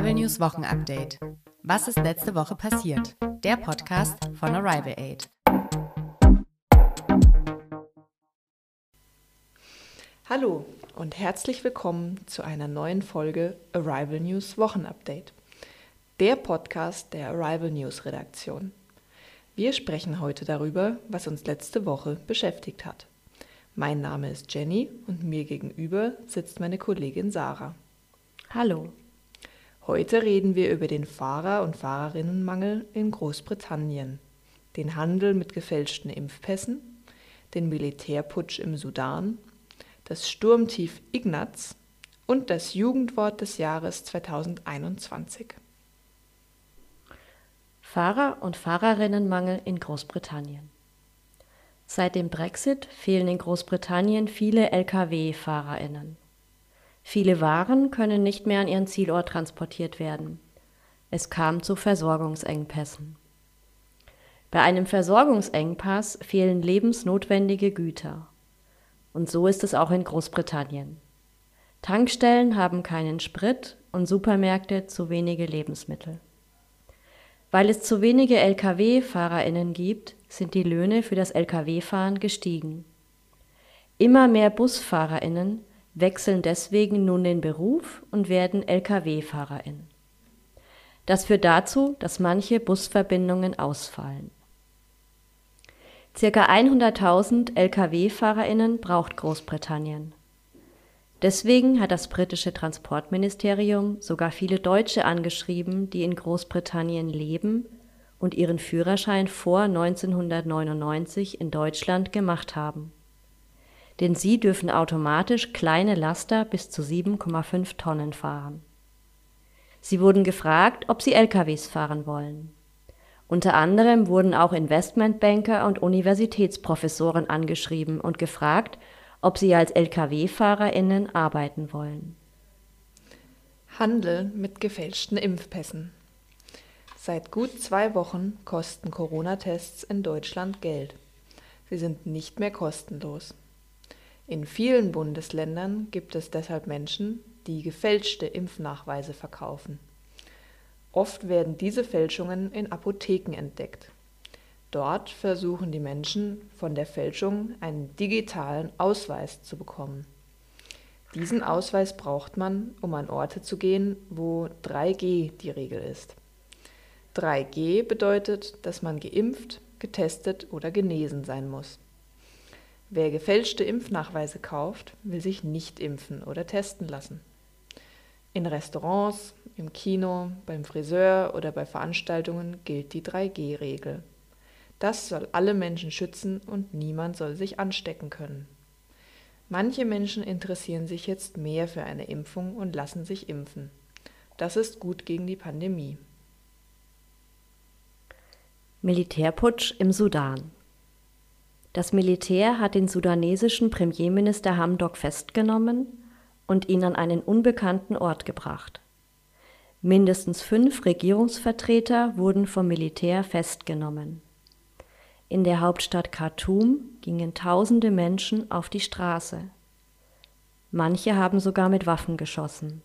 Arrival News Wochenupdate. Was ist letzte Woche passiert? Der Podcast von Arrival Aid. Hallo und herzlich willkommen zu einer neuen Folge Arrival News Wochenupdate. Der Podcast der Arrival News Redaktion. Wir sprechen heute darüber, was uns letzte Woche beschäftigt hat. Mein Name ist Jenny und mir gegenüber sitzt meine Kollegin Sarah. Hallo. Heute reden wir über den Fahrer- und Fahrerinnenmangel in Großbritannien, den Handel mit gefälschten Impfpässen, den Militärputsch im Sudan, das Sturmtief Ignaz und das Jugendwort des Jahres 2021. Fahrer- und Fahrerinnenmangel in Großbritannien. Seit dem Brexit fehlen in Großbritannien viele Lkw-Fahrerinnen. Viele Waren können nicht mehr an ihren Zielort transportiert werden. Es kam zu Versorgungsengpässen. Bei einem Versorgungsengpass fehlen lebensnotwendige Güter. Und so ist es auch in Großbritannien. Tankstellen haben keinen Sprit und Supermärkte zu wenige Lebensmittel. Weil es zu wenige Lkw-Fahrerinnen gibt, sind die Löhne für das Lkw-Fahren gestiegen. Immer mehr Busfahrerinnen wechseln deswegen nun den Beruf und werden Lkw-Fahrerin. Das führt dazu, dass manche Busverbindungen ausfallen. Circa 100.000 Lkw-Fahrerinnen braucht Großbritannien. Deswegen hat das britische Transportministerium sogar viele Deutsche angeschrieben, die in Großbritannien leben und ihren Führerschein vor 1999 in Deutschland gemacht haben denn sie dürfen automatisch kleine Laster bis zu 7,5 Tonnen fahren. Sie wurden gefragt, ob sie LKWs fahren wollen. Unter anderem wurden auch Investmentbanker und Universitätsprofessoren angeschrieben und gefragt, ob sie als Lkw-FahrerInnen arbeiten wollen. Handel mit gefälschten Impfpässen. Seit gut zwei Wochen kosten Corona-Tests in Deutschland Geld. Sie sind nicht mehr kostenlos. In vielen Bundesländern gibt es deshalb Menschen, die gefälschte Impfnachweise verkaufen. Oft werden diese Fälschungen in Apotheken entdeckt. Dort versuchen die Menschen von der Fälschung einen digitalen Ausweis zu bekommen. Diesen Ausweis braucht man, um an Orte zu gehen, wo 3G die Regel ist. 3G bedeutet, dass man geimpft, getestet oder genesen sein muss. Wer gefälschte Impfnachweise kauft, will sich nicht impfen oder testen lassen. In Restaurants, im Kino, beim Friseur oder bei Veranstaltungen gilt die 3G-Regel. Das soll alle Menschen schützen und niemand soll sich anstecken können. Manche Menschen interessieren sich jetzt mehr für eine Impfung und lassen sich impfen. Das ist gut gegen die Pandemie. Militärputsch im Sudan das Militär hat den sudanesischen Premierminister Hamdok festgenommen und ihn an einen unbekannten Ort gebracht. Mindestens fünf Regierungsvertreter wurden vom Militär festgenommen. In der Hauptstadt Khartoum gingen tausende Menschen auf die Straße. Manche haben sogar mit Waffen geschossen.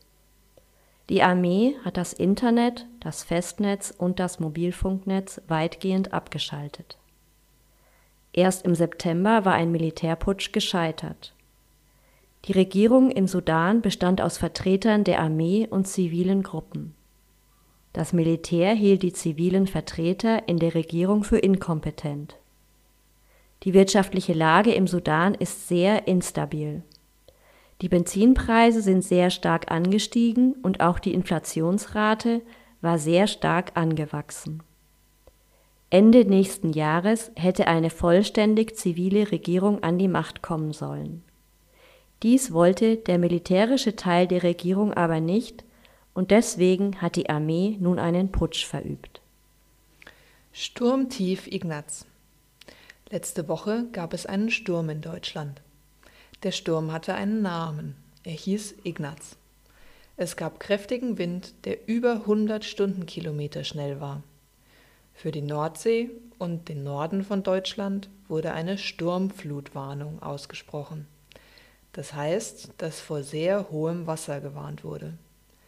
Die Armee hat das Internet, das Festnetz und das Mobilfunknetz weitgehend abgeschaltet. Erst im September war ein Militärputsch gescheitert. Die Regierung im Sudan bestand aus Vertretern der Armee und zivilen Gruppen. Das Militär hielt die zivilen Vertreter in der Regierung für inkompetent. Die wirtschaftliche Lage im Sudan ist sehr instabil. Die Benzinpreise sind sehr stark angestiegen und auch die Inflationsrate war sehr stark angewachsen. Ende nächsten Jahres hätte eine vollständig zivile Regierung an die Macht kommen sollen. Dies wollte der militärische Teil der Regierung aber nicht, und deswegen hat die Armee nun einen Putsch verübt. Sturmtief Ignaz. Letzte Woche gab es einen Sturm in Deutschland. Der Sturm hatte einen Namen. Er hieß Ignaz. Es gab kräftigen Wind, der über 100 Stundenkilometer schnell war. Für die Nordsee und den Norden von Deutschland wurde eine Sturmflutwarnung ausgesprochen. Das heißt, dass vor sehr hohem Wasser gewarnt wurde.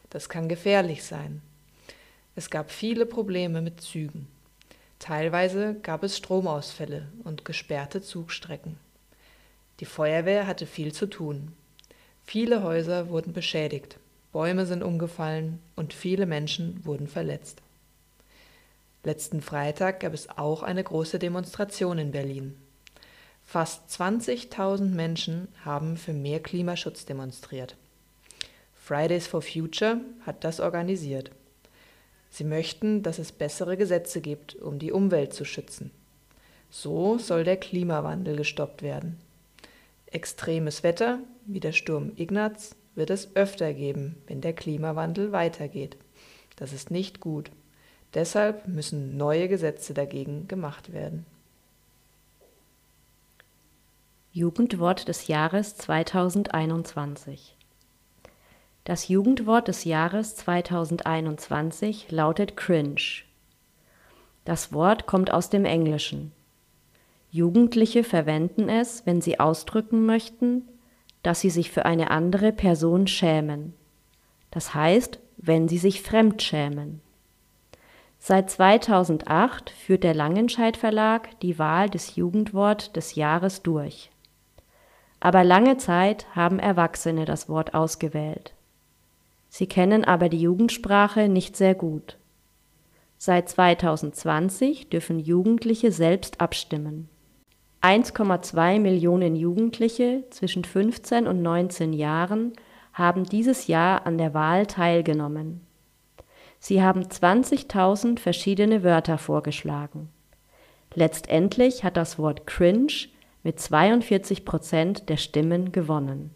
Das kann gefährlich sein. Es gab viele Probleme mit Zügen. Teilweise gab es Stromausfälle und gesperrte Zugstrecken. Die Feuerwehr hatte viel zu tun. Viele Häuser wurden beschädigt, Bäume sind umgefallen und viele Menschen wurden verletzt. Letzten Freitag gab es auch eine große Demonstration in Berlin. Fast 20.000 Menschen haben für mehr Klimaschutz demonstriert. Fridays for Future hat das organisiert. Sie möchten, dass es bessere Gesetze gibt, um die Umwelt zu schützen. So soll der Klimawandel gestoppt werden. Extremes Wetter, wie der Sturm Ignaz, wird es öfter geben, wenn der Klimawandel weitergeht. Das ist nicht gut. Deshalb müssen neue Gesetze dagegen gemacht werden. Jugendwort des Jahres 2021 Das Jugendwort des Jahres 2021 lautet cringe. Das Wort kommt aus dem Englischen. Jugendliche verwenden es, wenn sie ausdrücken möchten, dass sie sich für eine andere Person schämen. Das heißt, wenn sie sich fremd schämen. Seit 2008 führt der Langenscheidt Verlag die Wahl des Jugendwort des Jahres durch. Aber lange Zeit haben Erwachsene das Wort ausgewählt. Sie kennen aber die Jugendsprache nicht sehr gut. Seit 2020 dürfen Jugendliche selbst abstimmen. 1,2 Millionen Jugendliche zwischen 15 und 19 Jahren haben dieses Jahr an der Wahl teilgenommen. Sie haben 20.000 verschiedene Wörter vorgeschlagen. Letztendlich hat das Wort cringe mit 42 Prozent der Stimmen gewonnen.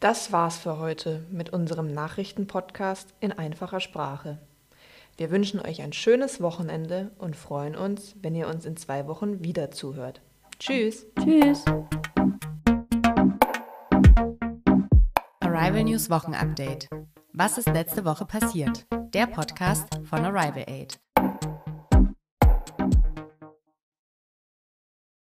Das war's für heute mit unserem Nachrichtenpodcast in einfacher Sprache. Wir wünschen euch ein schönes Wochenende und freuen uns, wenn ihr uns in zwei Wochen wieder zuhört. Tschüss. Tschüss. Arrival News Wochenupdate. Was ist letzte Woche passiert? Der Podcast von Arrival Aid.